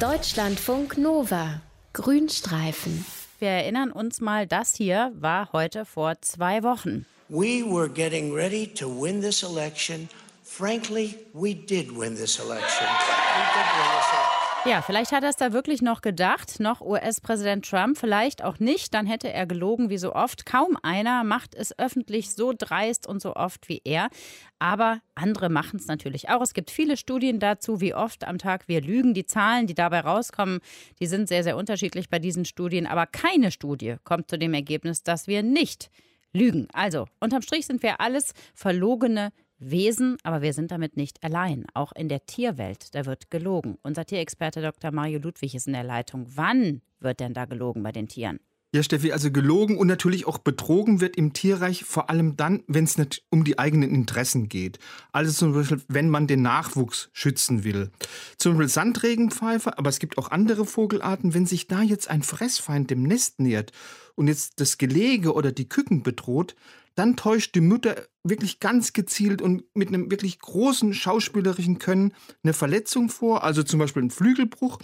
Deutschlandfunk Nova. Grünstreifen. Wir erinnern uns mal, das hier war heute vor zwei Wochen. We were getting ready to win this election. Frankly, we did win this election. We did win this election. Ja, vielleicht hat er es da wirklich noch gedacht, noch US-Präsident Trump, vielleicht auch nicht, dann hätte er gelogen wie so oft. Kaum einer macht es öffentlich so dreist und so oft wie er. Aber andere machen es natürlich auch. Es gibt viele Studien dazu, wie oft am Tag wir lügen. Die Zahlen, die dabei rauskommen, die sind sehr, sehr unterschiedlich bei diesen Studien. Aber keine Studie kommt zu dem Ergebnis, dass wir nicht lügen. Also, unterm Strich sind wir alles verlogene Wesen, aber wir sind damit nicht allein. Auch in der Tierwelt, da wird gelogen. Unser Tierexperte Dr. Mario Ludwig ist in der Leitung. Wann wird denn da gelogen bei den Tieren? Ja, Steffi, also gelogen und natürlich auch betrogen wird im Tierreich vor allem dann, wenn es nicht um die eigenen Interessen geht. Also zum Beispiel, wenn man den Nachwuchs schützen will. Zum Beispiel Sandregenpfeifer, aber es gibt auch andere Vogelarten. Wenn sich da jetzt ein Fressfeind dem Nest nähert und jetzt das Gelege oder die Küken bedroht, dann täuscht die Mutter wirklich ganz gezielt und mit einem wirklich großen schauspielerischen Können eine Verletzung vor, also zum Beispiel einen Flügelbruch,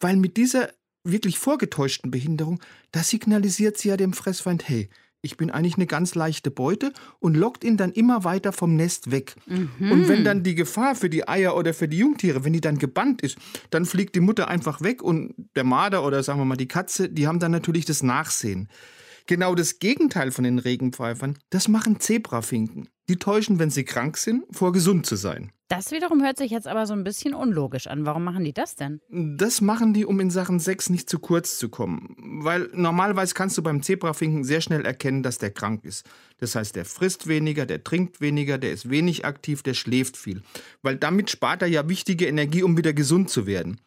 weil mit dieser wirklich vorgetäuschten Behinderung, da signalisiert sie ja dem Fressfeind, hey, ich bin eigentlich eine ganz leichte Beute und lockt ihn dann immer weiter vom Nest weg. Mhm. Und wenn dann die Gefahr für die Eier oder für die Jungtiere, wenn die dann gebannt ist, dann fliegt die Mutter einfach weg und der Marder oder sagen wir mal die Katze, die haben dann natürlich das Nachsehen. Genau das Gegenteil von den Regenpfeifern, das machen Zebrafinken. Die täuschen, wenn sie krank sind, vor gesund zu sein. Das wiederum hört sich jetzt aber so ein bisschen unlogisch an. Warum machen die das denn? Das machen die, um in Sachen Sex nicht zu kurz zu kommen. Weil normalerweise kannst du beim Zebrafinken sehr schnell erkennen, dass der krank ist. Das heißt, der frisst weniger, der trinkt weniger, der ist wenig aktiv, der schläft viel. Weil damit spart er ja wichtige Energie, um wieder gesund zu werden.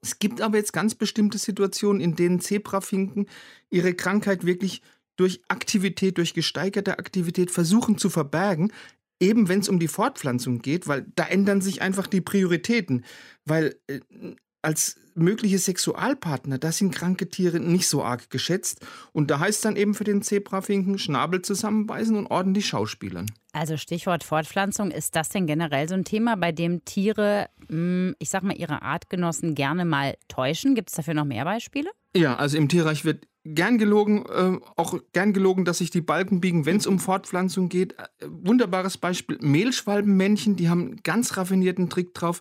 Es gibt aber jetzt ganz bestimmte Situationen, in denen Zebrafinken ihre Krankheit wirklich durch Aktivität, durch gesteigerte Aktivität versuchen zu verbergen, eben wenn es um die Fortpflanzung geht, weil da ändern sich einfach die Prioritäten, weil äh, als mögliche Sexualpartner, das sind kranke Tiere nicht so arg geschätzt. Und da heißt dann eben für den Zebrafinken Schnabel zusammenbeißen und ordentlich schauspielern. Also Stichwort Fortpflanzung, ist das denn generell so ein Thema, bei dem Tiere, hm, ich sag mal, ihre Artgenossen gerne mal täuschen? Gibt es dafür noch mehr Beispiele? Ja, also im Tierreich wird gern gelogen, äh, auch gern gelogen, dass sich die Balken biegen, wenn es um Fortpflanzung geht. Äh, wunderbares Beispiel, Mehlschwalbenmännchen, die haben einen ganz raffinierten Trick drauf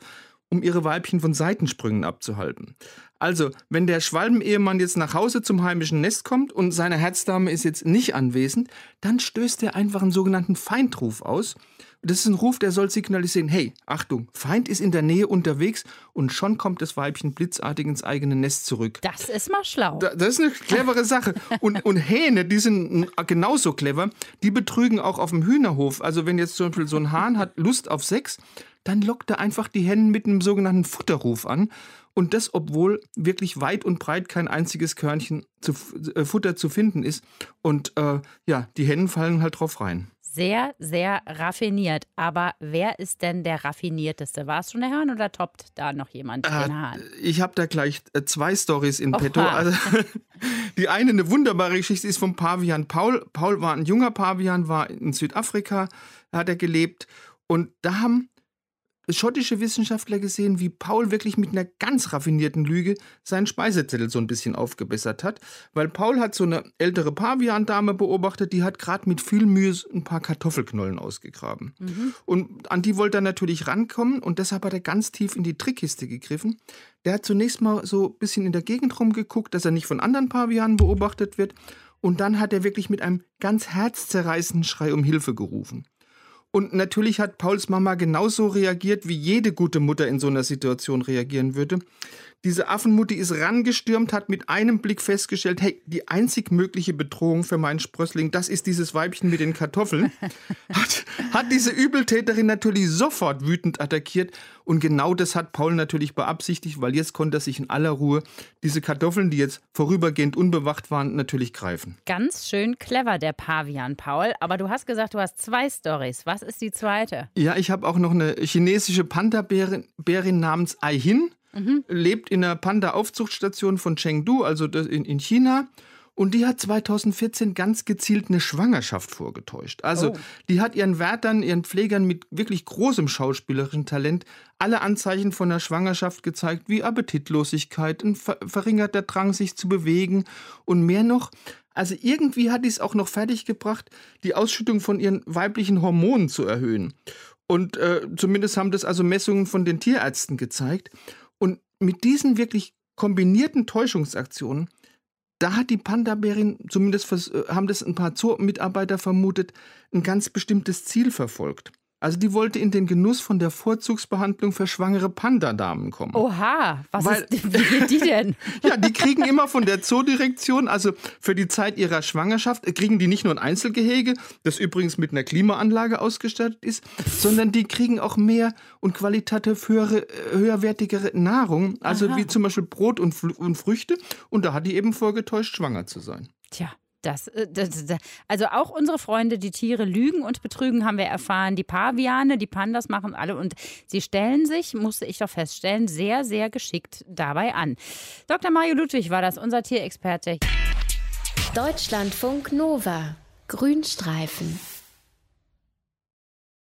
um ihre Weibchen von Seitensprüngen abzuhalten. Also, wenn der Schwalbenehemann jetzt nach Hause zum heimischen Nest kommt und seine Herzdame ist jetzt nicht anwesend, dann stößt er einfach einen sogenannten Feindruf aus. Das ist ein Ruf, der soll signalisieren, hey, Achtung, Feind ist in der Nähe unterwegs und schon kommt das Weibchen blitzartig ins eigene Nest zurück. Das ist mal schlau. das ist eine clevere Sache. Und, und Hähne, die sind genauso clever, die betrügen auch auf dem Hühnerhof. Also wenn jetzt zum Beispiel so ein Hahn hat Lust auf Sex, dann lockt er einfach die Hennen mit einem sogenannten Futterruf an. Und das, obwohl wirklich weit und breit kein einziges Körnchen zu, äh, Futter zu finden ist. Und äh, ja, die Hennen fallen halt drauf rein. Sehr, sehr raffiniert. Aber wer ist denn der raffinierteste? War es schon der Hahn oder toppt da noch jemand äh, den Hahn? Ich habe da gleich äh, zwei Stories in Oha. petto. Also, die eine, eine wunderbare Geschichte, ist vom Pavian Paul. Paul war ein junger Pavian, war in Südafrika, hat er gelebt. Und da haben schottische Wissenschaftler gesehen, wie Paul wirklich mit einer ganz raffinierten Lüge seinen Speisezettel so ein bisschen aufgebessert hat. Weil Paul hat so eine ältere Pavian-Dame beobachtet, die hat gerade mit viel Mühe ein paar Kartoffelknollen ausgegraben. Mhm. Und an die wollte er natürlich rankommen und deshalb hat er ganz tief in die Trickkiste gegriffen. Der hat zunächst mal so ein bisschen in der Gegend rumgeguckt, dass er nicht von anderen Pavianen beobachtet wird. Und dann hat er wirklich mit einem ganz herzzerreißenden Schrei um Hilfe gerufen. Und natürlich hat Pauls Mama genauso reagiert, wie jede gute Mutter in so einer Situation reagieren würde. Diese Affenmutti ist rangestürmt, hat mit einem Blick festgestellt, hey, die einzig mögliche Bedrohung für meinen Sprössling, das ist dieses Weibchen mit den Kartoffeln. Hat, hat diese Übeltäterin natürlich sofort wütend attackiert und genau das hat Paul natürlich beabsichtigt, weil jetzt konnte er sich in aller Ruhe diese Kartoffeln, die jetzt vorübergehend unbewacht waren, natürlich greifen. Ganz schön clever, der Pavian, Paul. Aber du hast gesagt, du hast zwei Stories. Was ist die zweite? Ja, ich habe auch noch eine chinesische Panda-Bärin namens Ai Hin mhm. lebt in der Panda-Aufzuchtstation von Chengdu, also in, in China. Und die hat 2014 ganz gezielt eine Schwangerschaft vorgetäuscht. Also oh. die hat ihren Wärtern, ihren Pflegern mit wirklich großem schauspielerischen Talent alle Anzeichen von der Schwangerschaft gezeigt, wie Appetitlosigkeit, ein verringerter Drang, sich zu bewegen und mehr noch. Also irgendwie hat die es auch noch fertiggebracht, die Ausschüttung von ihren weiblichen Hormonen zu erhöhen. Und äh, zumindest haben das also Messungen von den Tierärzten gezeigt. Und mit diesen wirklich kombinierten Täuschungsaktionen da hat die Panda-Bärin, zumindest äh, haben das ein paar Zoo-Mitarbeiter vermutet, ein ganz bestimmtes Ziel verfolgt. Also die wollte in den Genuss von der Vorzugsbehandlung für schwangere Pandadamen kommen. Oha, was Weil, ist, wie geht die denn? ja, die kriegen immer von der Zoodirektion, also für die Zeit ihrer Schwangerschaft, äh, kriegen die nicht nur ein Einzelgehege, das übrigens mit einer Klimaanlage ausgestattet ist, sondern die kriegen auch mehr und qualitativ höhere, äh, höherwertigere Nahrung, also Aha. wie zum Beispiel Brot und, und Früchte. Und da hat die eben vorgetäuscht, schwanger zu sein. Tja. Das, äh, das, das, also auch unsere Freunde, die Tiere lügen und betrügen, haben wir erfahren. Die Paviane, die Pandas machen alle und sie stellen sich, musste ich doch feststellen, sehr, sehr geschickt dabei an. Dr. Mario Ludwig war das, unser Tierexperte. Deutschlandfunk Nova. Grünstreifen.